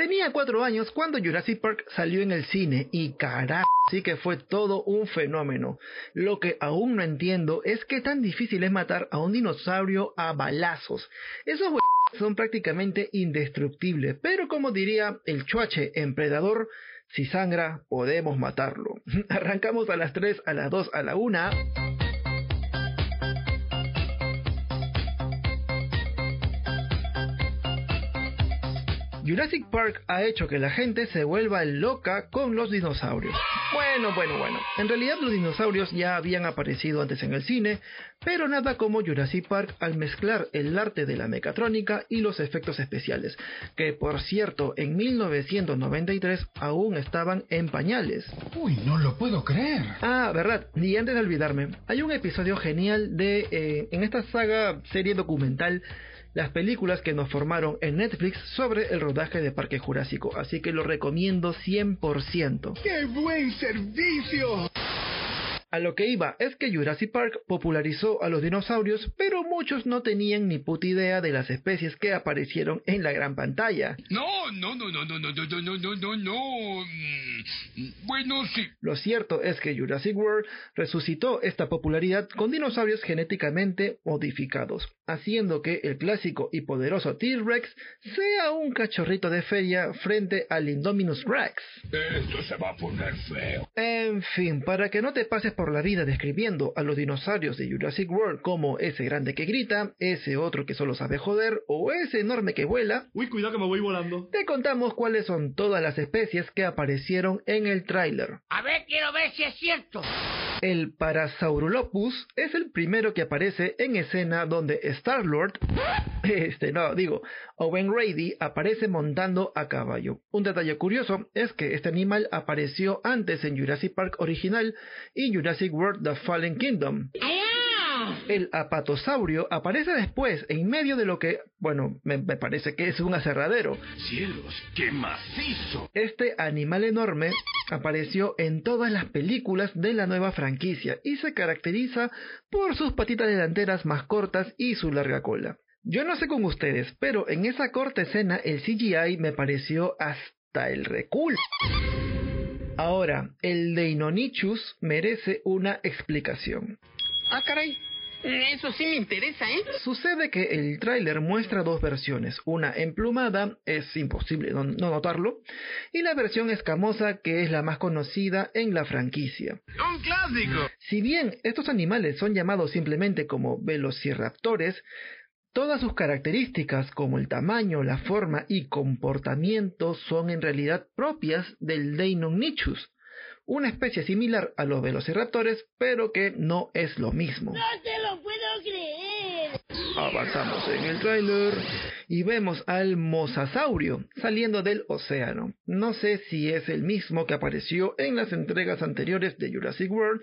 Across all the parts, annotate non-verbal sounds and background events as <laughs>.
Tenía cuatro años cuando Jurassic Park salió en el cine y carajo, sí que fue todo un fenómeno. Lo que aún no entiendo es que tan difícil es matar a un dinosaurio a balazos. Esos son prácticamente indestructibles, pero como diría el chuache en Predador, si sangra, podemos matarlo. <laughs> Arrancamos a las 3, a las 2, a la 1. Jurassic Park ha hecho que la gente se vuelva loca con los dinosaurios. Bueno, bueno, bueno. En realidad los dinosaurios ya habían aparecido antes en el cine, pero nada como Jurassic Park al mezclar el arte de la mecatrónica y los efectos especiales, que por cierto en 1993 aún estaban en pañales. Uy, no lo puedo creer. Ah, verdad, y antes de olvidarme, hay un episodio genial de eh, en esta saga serie documental las películas que nos formaron en Netflix sobre el rodaje de Parque Jurásico, así que lo recomiendo 100%. ¡Qué buen servicio! A lo que iba es que Jurassic Park popularizó a los dinosaurios, pero muchos no tenían ni puta idea de las especies que aparecieron en la gran pantalla. No, no, no, no, no, no, no, no, no, no, no. Bueno, sí. Lo cierto es que Jurassic World resucitó esta popularidad con dinosaurios genéticamente modificados, haciendo que el clásico y poderoso T-Rex sea un cachorrito de feria frente al Indominus Rex. Esto se va a poner feo. En fin, para que no te pases por la vida describiendo a los dinosaurios de Jurassic World como ese grande que grita, ese otro que solo sabe joder o ese enorme que vuela. Uy, cuidado que me voy volando. Te contamos cuáles son todas las especies que aparecieron en el tráiler. A ver, quiero ver si es cierto. El Parasaurolophus es el primero que aparece en escena donde Star-Lord, <laughs> este no, digo, Owen Grady aparece montando a caballo. Un detalle curioso es que este animal apareció antes en Jurassic Park original y Jurassic World The Fallen Kingdom. El apatosaurio aparece después, en medio de lo que, bueno, me, me, parece que es un aserradero. ¡Cielos, qué macizo! Este animal enorme apareció en todas las películas de la nueva franquicia y se caracteriza por sus patitas delanteras más cortas y su larga cola. Yo no sé con ustedes, pero en esa corta escena el CGI me pareció hasta el recul. Ahora, el Deinonychus merece una explicación. Ah, caray. Eso sí me interesa, ¿eh? Sucede que el tráiler muestra dos versiones, una emplumada, es imposible no, no, notarlo, y la versión escamosa que es la más conocida en la franquicia. ¡Un clásico! Si bien estos animales son llamados simplemente como velociraptores, Todas sus características como el tamaño, la forma y comportamiento son en realidad propias del Deinonychus, una especie similar a los velociraptores, pero que no es lo mismo. ¡No te lo puedo creer! Avanzamos en el tráiler y vemos al mosasaurio saliendo del océano. No sé si es el mismo que apareció en las entregas anteriores de Jurassic World,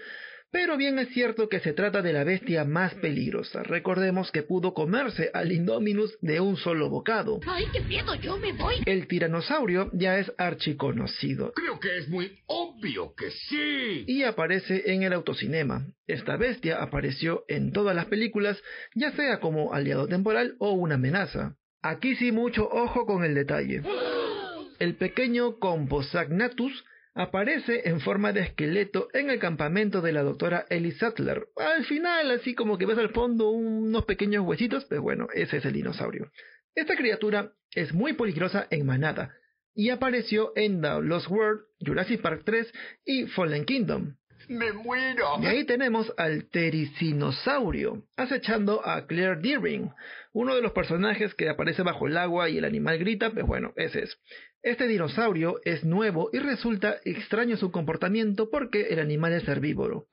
pero bien es cierto que se trata de la bestia más peligrosa. Recordemos que pudo comerse al Indominus de un solo bocado. ¡Ay, qué miedo! ¡Yo me voy! El tiranosaurio ya es archiconocido. Creo que es muy obvio que sí. Y aparece en el autocinema. Esta bestia apareció en todas las películas, ya sea como aliado temporal o una amenaza. Aquí sí mucho ojo con el detalle. <gasps> El pequeño Composagnathus aparece en forma de esqueleto en el campamento de la doctora Ellie Sattler. Al final, así como que ves al fondo unos pequeños huesitos, pues bueno, ese es el dinosaurio. Esta criatura es muy peligrosa en manada y apareció en The Lost World, Jurassic Park 3 y Fallen Kingdom. ¡Me muero! Y ahí tenemos al Tericinosaurio, acechando a Claire Deering, uno de los personajes que aparece bajo el agua y el animal grita, pues bueno, ese es. Este dinosaurio es nuevo y resulta extraño su comportamiento porque el animal es herbívoro.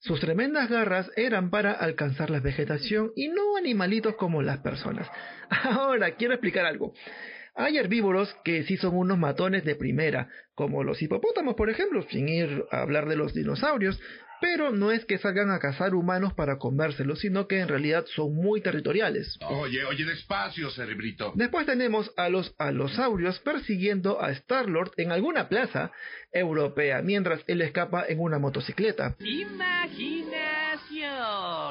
Sus tremendas garras eran para alcanzar la vegetación y no animalitos como las personas. <laughs> Ahora, quiero explicar algo. Hay herbívoros que sí son unos matones de primera, como los hipopótamos, por ejemplo, sin ir a hablar de los dinosaurios, pero no es que salgan a cazar humanos para comérselos, sino que en realidad son muy territoriales. Oye, oye, despacio, cerebrito. Después tenemos a los alosaurios persiguiendo a Star-Lord en alguna plaza europea, mientras él escapa en una motocicleta.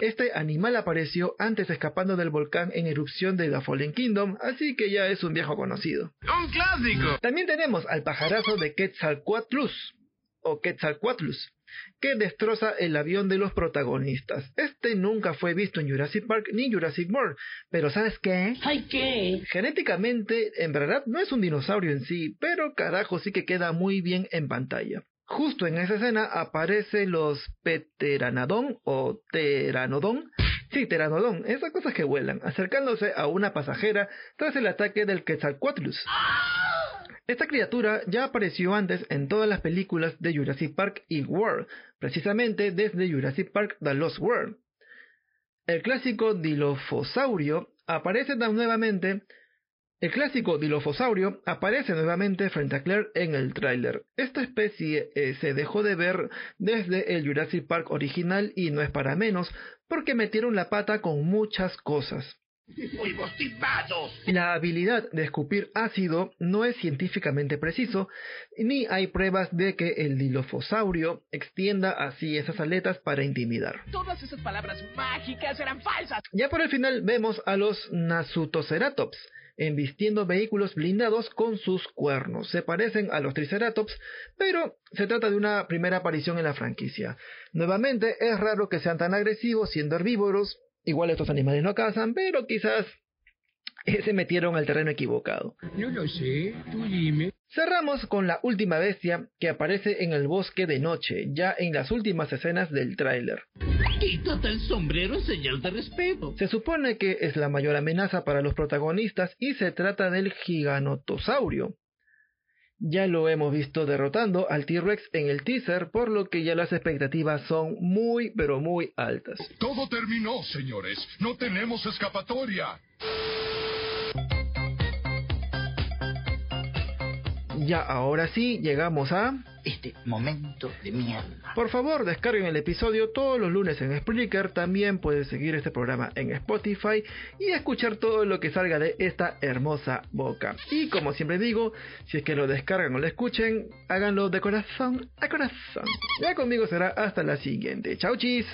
Este animal apareció antes escapando del volcán en erupción de The Fallen Kingdom, así que ya es un viejo conocido. ¡Un clásico! También tenemos al pajarazo de Quetzalcoatlus, o Quetzalcoatlus, que destroza el avión de los protagonistas. Este nunca fue visto en Jurassic Park ni Jurassic World, pero ¿sabes qué? ¿Ay qué? Genéticamente, en verdad, no es un dinosaurio en sí, pero carajo sí que queda muy bien en pantalla. Justo en esa escena aparecen los Pteranodon o Pteranodon. Sí, Pteranodon, esas cosas que vuelan, acercándose a una pasajera tras el ataque del Quetzalcoatlus. Esta criatura ya apareció antes en todas las películas de Jurassic Park y World, precisamente desde Jurassic Park The Lost World. El clásico Dilophosaurus aparece nuevamente el clásico Dilophosaurus aparece nuevamente frente a Claire en el tráiler. Esta especie eh, se dejó de ver desde el Jurassic Park original y no es para menos porque metieron la pata con muchas cosas. La habilidad de escupir ácido no es científicamente preciso, ni hay pruebas de que el dilofosaurio extienda así esas aletas para intimidar. Todas esas palabras mágicas eran falsas. Ya por el final vemos a los Nasutoceratops, embistiendo vehículos blindados con sus cuernos. Se parecen a los Triceratops, pero se trata de una primera aparición en la franquicia. Nuevamente, es raro que sean tan agresivos siendo herbívoros, igual estos animales no cazan, pero quizás se metieron al terreno equivocado. No lo sé, tú dime. Cerramos con la última bestia que aparece en el bosque de noche, ya en las últimas escenas del tráiler. Quítate el sombrero en señal de respeto. Se supone que es la mayor amenaza para los protagonistas y se trata del giganotosaurio. Ya lo hemos visto derrotando al T-Rex en el teaser, por lo que ya las expectativas son muy pero muy altas. Todo terminó, señores. No tenemos escapatoria. Ya ahora sí, llegamos a... Este momento de mierda. Por favor, descarguen el episodio todos los lunes en Spreaker. También puedes seguir este programa en Spotify y escuchar todo lo que salga de esta hermosa boca. Y como siempre digo, si es que lo descargan o lo escuchen, háganlo de corazón a corazón. Ya conmigo será hasta la siguiente. Chau chis.